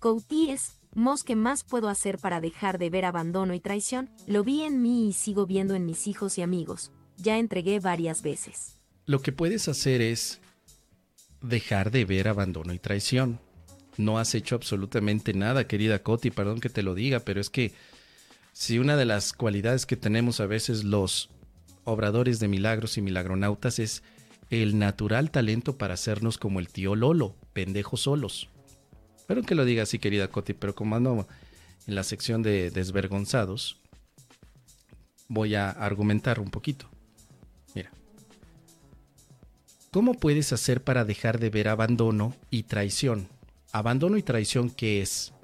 Couties, Mos, ¿qué más puedo hacer para dejar de ver abandono y traición? Lo vi en mí y sigo viendo en mis hijos y amigos. Ya entregué varias veces. Lo que puedes hacer es dejar de ver abandono y traición. No has hecho absolutamente nada, querida Coti, perdón que te lo diga, pero es que si una de las cualidades que tenemos a veces los obradores de milagros y milagronautas es el natural talento para hacernos como el tío Lolo, pendejos solos. Espero que lo diga así, querida Coti, pero como ando en la sección de desvergonzados, voy a argumentar un poquito. Mira. ¿Cómo puedes hacer para dejar de ver abandono y traición? Abandono y traición, ¿qué es?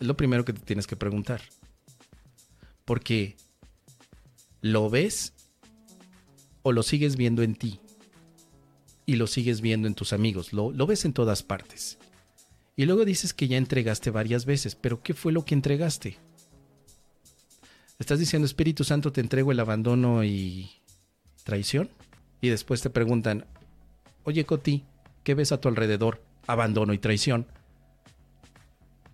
Es lo primero que te tienes que preguntar. Porque lo ves o lo sigues viendo en ti y lo sigues viendo en tus amigos, lo, lo ves en todas partes. Y luego dices que ya entregaste varias veces, pero ¿qué fue lo que entregaste? Estás diciendo, Espíritu Santo, te entrego el abandono y traición. Y después te preguntan, oye Coti, ¿qué ves a tu alrededor? Abandono y traición.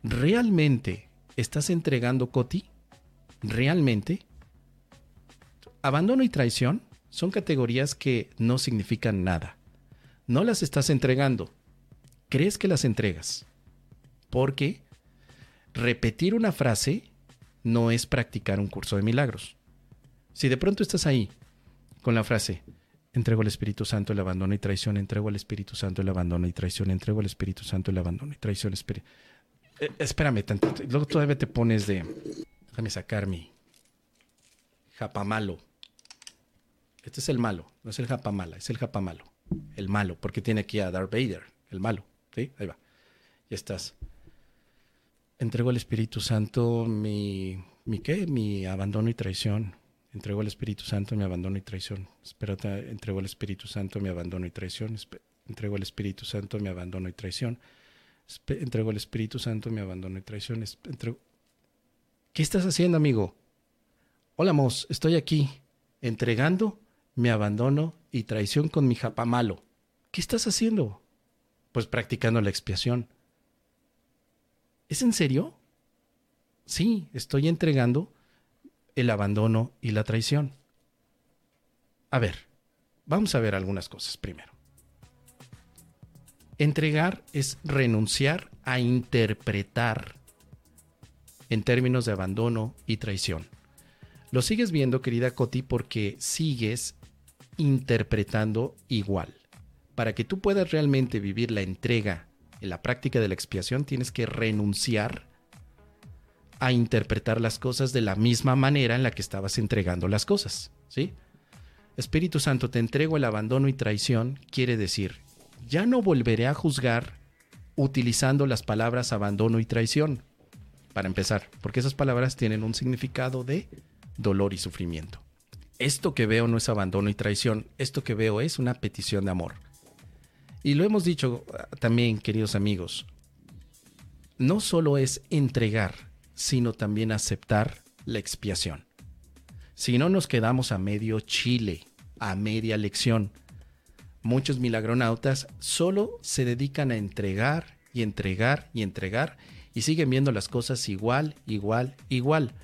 ¿Realmente estás entregando Coti? ¿Realmente? Abandono y traición son categorías que no significan nada no las estás entregando. Crees que las entregas. Porque repetir una frase no es practicar un curso de milagros. Si de pronto estás ahí con la frase, entrego al Espíritu Santo el abandono y traición, entrego al Espíritu Santo el abandono y traición, entrego al Espíritu Santo el abandono y traición, eh, espérame. Luego todavía te pones de, déjame sacar mi japamalo. Este es el malo, no es el japamala, es el japamalo el malo, porque tiene aquí a Darth Vader, el malo. ¿sí? Ahí va. Ya estás. Entrego al Espíritu Santo mi, mi qué? Mi abandono y traición. Entrego al Espíritu Santo mi abandono y traición. Espérate, entrego al Espíritu Santo mi abandono y traición. Entrego al Espíritu Santo mi abandono y traición. Entrego al Espíritu Santo mi abandono y traición. ¿Qué estás haciendo, amigo? Hola, Mos, estoy aquí, entregando mi abandono y traición con mi japamalo. ¿Qué estás haciendo? Pues practicando la expiación. ¿Es en serio? Sí, estoy entregando el abandono y la traición. A ver, vamos a ver algunas cosas primero. Entregar es renunciar a interpretar en términos de abandono y traición. Lo sigues viendo, querida Coti, porque sigues interpretando igual. Para que tú puedas realmente vivir la entrega en la práctica de la expiación, tienes que renunciar a interpretar las cosas de la misma manera en la que estabas entregando las cosas. ¿sí? Espíritu Santo, te entrego el abandono y traición, quiere decir, ya no volveré a juzgar utilizando las palabras abandono y traición. Para empezar, porque esas palabras tienen un significado de dolor y sufrimiento esto que veo no es abandono y traición, esto que veo es una petición de amor. Y lo hemos dicho ah, también, queridos amigos, no solo es entregar, sino también aceptar la expiación. Si no nos quedamos a medio chile, a media lección, muchos milagronautas solo se dedican a entregar y entregar y entregar y siguen viendo las cosas igual, igual, igual.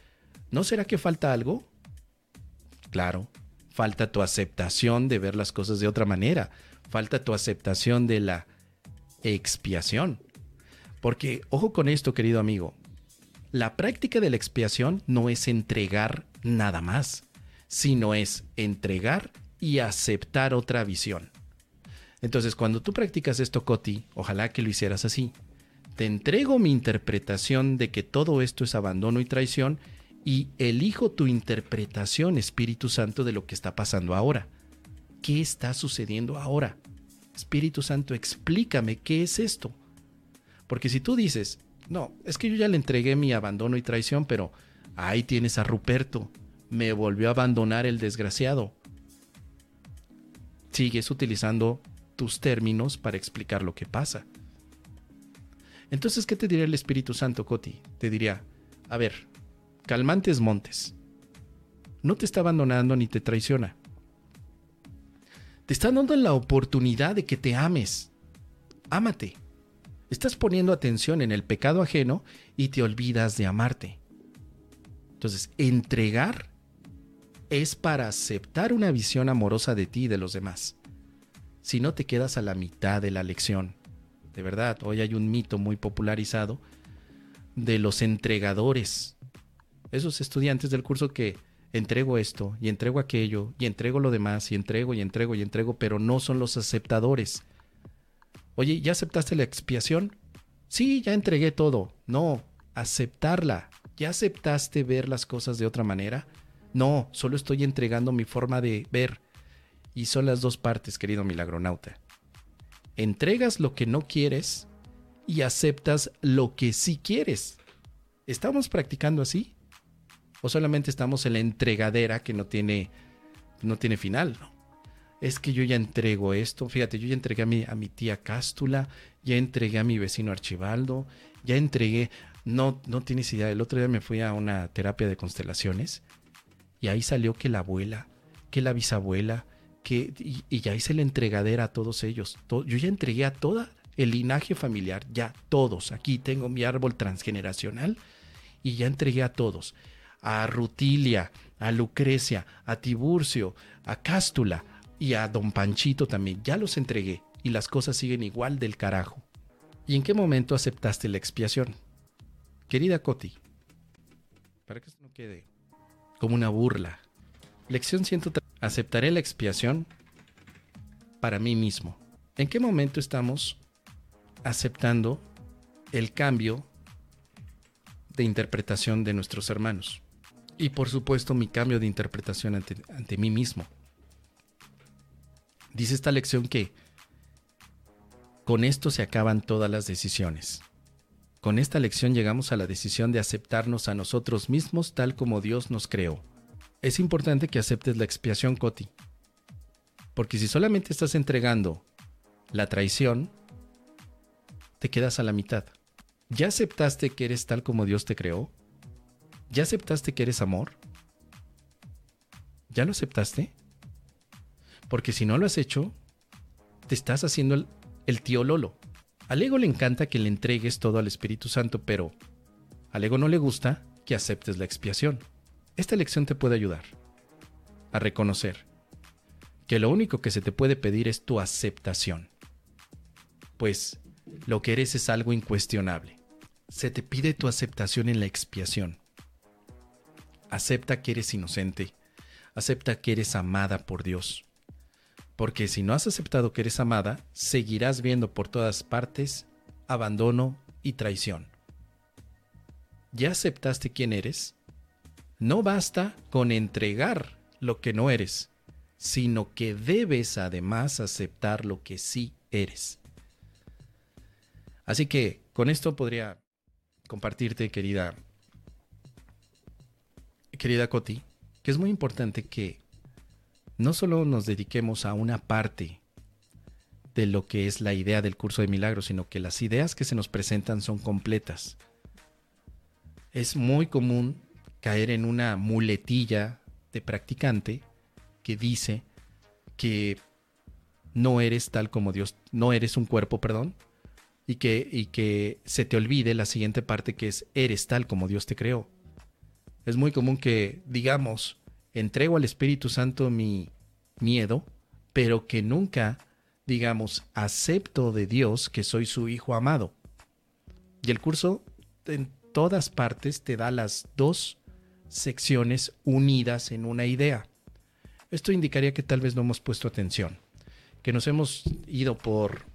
¿No será que falta algo? Claro, falta tu aceptación de ver las cosas de otra manera, falta tu aceptación de la expiación. Porque, ojo con esto, querido amigo, la práctica de la expiación no es entregar nada más, sino es entregar y aceptar otra visión. Entonces, cuando tú practicas esto, Coti, ojalá que lo hicieras así. Te entrego mi interpretación de que todo esto es abandono y traición y elijo tu interpretación, Espíritu Santo, de lo que está pasando ahora. ¿Qué está sucediendo ahora? Espíritu Santo, explícame qué es esto. Porque si tú dices, no, es que yo ya le entregué mi abandono y traición, pero ahí tienes a Ruperto, me volvió a abandonar el desgraciado. Sigues utilizando tus términos para explicar lo que pasa. Entonces, ¿qué te diría el Espíritu Santo, Coti? Te diría, a ver, Calmantes Montes. No te está abandonando ni te traiciona. Te está dando la oportunidad de que te ames. Ámate. Estás poniendo atención en el pecado ajeno y te olvidas de amarte. Entonces, entregar es para aceptar una visión amorosa de ti y de los demás. Si no te quedas a la mitad de la lección. De verdad, hoy hay un mito muy popularizado de los entregadores. Esos estudiantes del curso que entrego esto y entrego aquello y entrego lo demás y entrego y entrego y entrego, pero no son los aceptadores. Oye, ¿ya aceptaste la expiación? Sí, ya entregué todo. No, aceptarla. ¿Ya aceptaste ver las cosas de otra manera? No, solo estoy entregando mi forma de ver. Y son las dos partes, querido milagronauta. Entregas lo que no quieres y aceptas lo que sí quieres. ¿Estamos practicando así? ¿O solamente estamos en la entregadera que no tiene, no tiene final? Es que yo ya entrego esto. Fíjate, yo ya entregué a mi, a mi tía Cástula, ya entregué a mi vecino Archibaldo, ya entregué. No, no tienes idea. El otro día me fui a una terapia de constelaciones y ahí salió que la abuela, que la bisabuela, que, y, ya hice la entregadera a todos ellos. yo ya entregué a toda el linaje familiar, ya todos. Aquí tengo mi árbol transgeneracional y ya entregué a todos a Rutilia, a Lucrecia, a Tiburcio, a Cástula y a Don Panchito también. Ya los entregué y las cosas siguen igual del carajo. ¿Y en qué momento aceptaste la expiación? Querida Coti, para que esto no quede como una burla. Lección 103. Aceptaré la expiación para mí mismo. ¿En qué momento estamos aceptando el cambio de interpretación de nuestros hermanos? Y por supuesto mi cambio de interpretación ante, ante mí mismo. Dice esta lección que con esto se acaban todas las decisiones. Con esta lección llegamos a la decisión de aceptarnos a nosotros mismos tal como Dios nos creó. Es importante que aceptes la expiación, Coti. Porque si solamente estás entregando la traición, te quedas a la mitad. ¿Ya aceptaste que eres tal como Dios te creó? ¿Ya aceptaste que eres amor? ¿Ya lo aceptaste? Porque si no lo has hecho, te estás haciendo el, tío Lolo. Al ego le encanta que le entregues todo al Espíritu Santo, pero al ego no le gusta que aceptes la expiación. Esta lección te puede ayudar a reconocer que lo único que se te puede pedir es tu aceptación. Pues lo que eres es algo incuestionable. Se te pide tu aceptación en la expiación. Acepta que eres inocente. Acepta que eres amada por Dios. Porque si no has aceptado que eres amada, seguirás viendo por todas partes abandono y traición. ¿Ya aceptaste quién eres? No basta con entregar lo que no eres, sino que debes además aceptar lo que sí eres. Así que con esto podría compartirte, querida querida Coti, que es muy importante que no solo nos dediquemos a una parte de lo que es la idea del curso de milagros, sino que las ideas que se nos presentan son completas. Es muy común caer en una muletilla de practicante que dice que no eres tal como Dios, no eres un cuerpo, perdón, y que, y que se te olvide la siguiente parte que es eres tal como Dios te creó es muy común que digamos, entrego al Espíritu Santo mi miedo, pero que nunca digamos, acepto de Dios que soy su hijo amado. Y el curso en todas partes te da las dos secciones unidas en una idea. Esto indicaría que tal vez no hemos puesto atención, que nos hemos ido por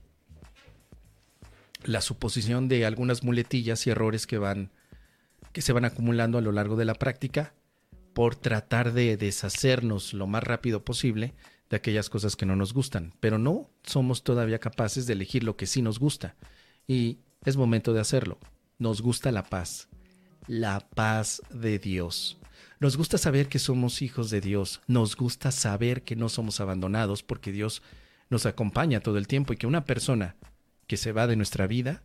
la suposición de algunas muletillas y errores que van que se van acumulando a lo largo de la práctica por tratar de deshacernos lo más rápido posible de aquellas cosas que no nos gustan, pero no somos todavía capaces de elegir lo que sí nos gusta. Y es momento de hacerlo. Nos gusta la paz, la paz de Dios. Nos gusta saber que somos hijos de Dios, nos gusta saber que no somos abandonados porque Dios nos acompaña todo el tiempo y que una persona que se va de nuestra vida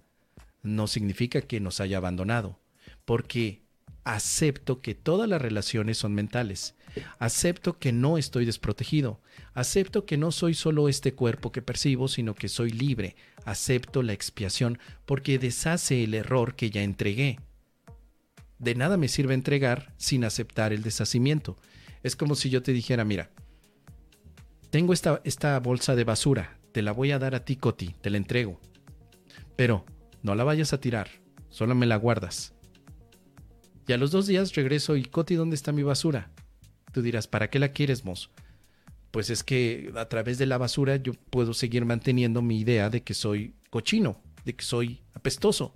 no significa que nos haya abandonado porque acepto que todas las relaciones son mentales. Acepto que no estoy desprotegido. Acepto que no soy solo este cuerpo que percibo, sino que soy libre. Acepto la expiación porque deshace el error que ya entregué. De nada me sirve entregar sin aceptar el deshacimiento. Es como si yo te dijera, mira, tengo esta, esta bolsa de basura, te la voy a dar a ti, Coti, te la entrego. Pero no la vayas a tirar, solo me la guardas. Y a los dos días regreso y Coti, ¿dónde está mi basura? Tú dirás, ¿para qué la quieres, Mos? Pues es que a través de la basura yo puedo seguir manteniendo mi idea de que soy cochino, de que soy apestoso.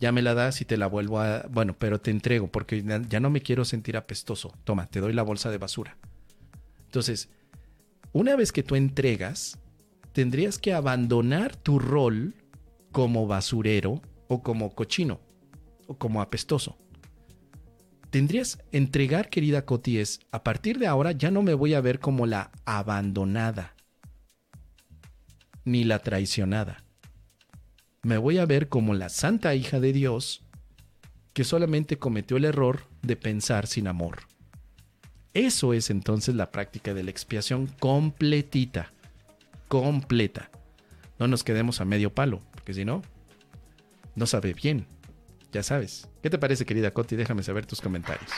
Ya me la das y te la vuelvo a... Bueno, pero te entrego porque ya no me quiero sentir apestoso. Toma, te doy la bolsa de basura. Entonces, una vez que tú entregas, tendrías que abandonar tu rol como basurero o como cochino o como apestoso tendrías entregar, querida Coti, es, a partir de ahora ya no me voy a ver como la abandonada, ni la traicionada. Me voy a ver como la santa hija de Dios que solamente cometió el error de pensar sin amor. Eso es entonces la práctica de la expiación completita, completa. No nos quedemos a medio palo, porque si no, no sabe bien. Ya sabes. ¿Qué te parece, querida Coti? Déjame saber tus comentarios.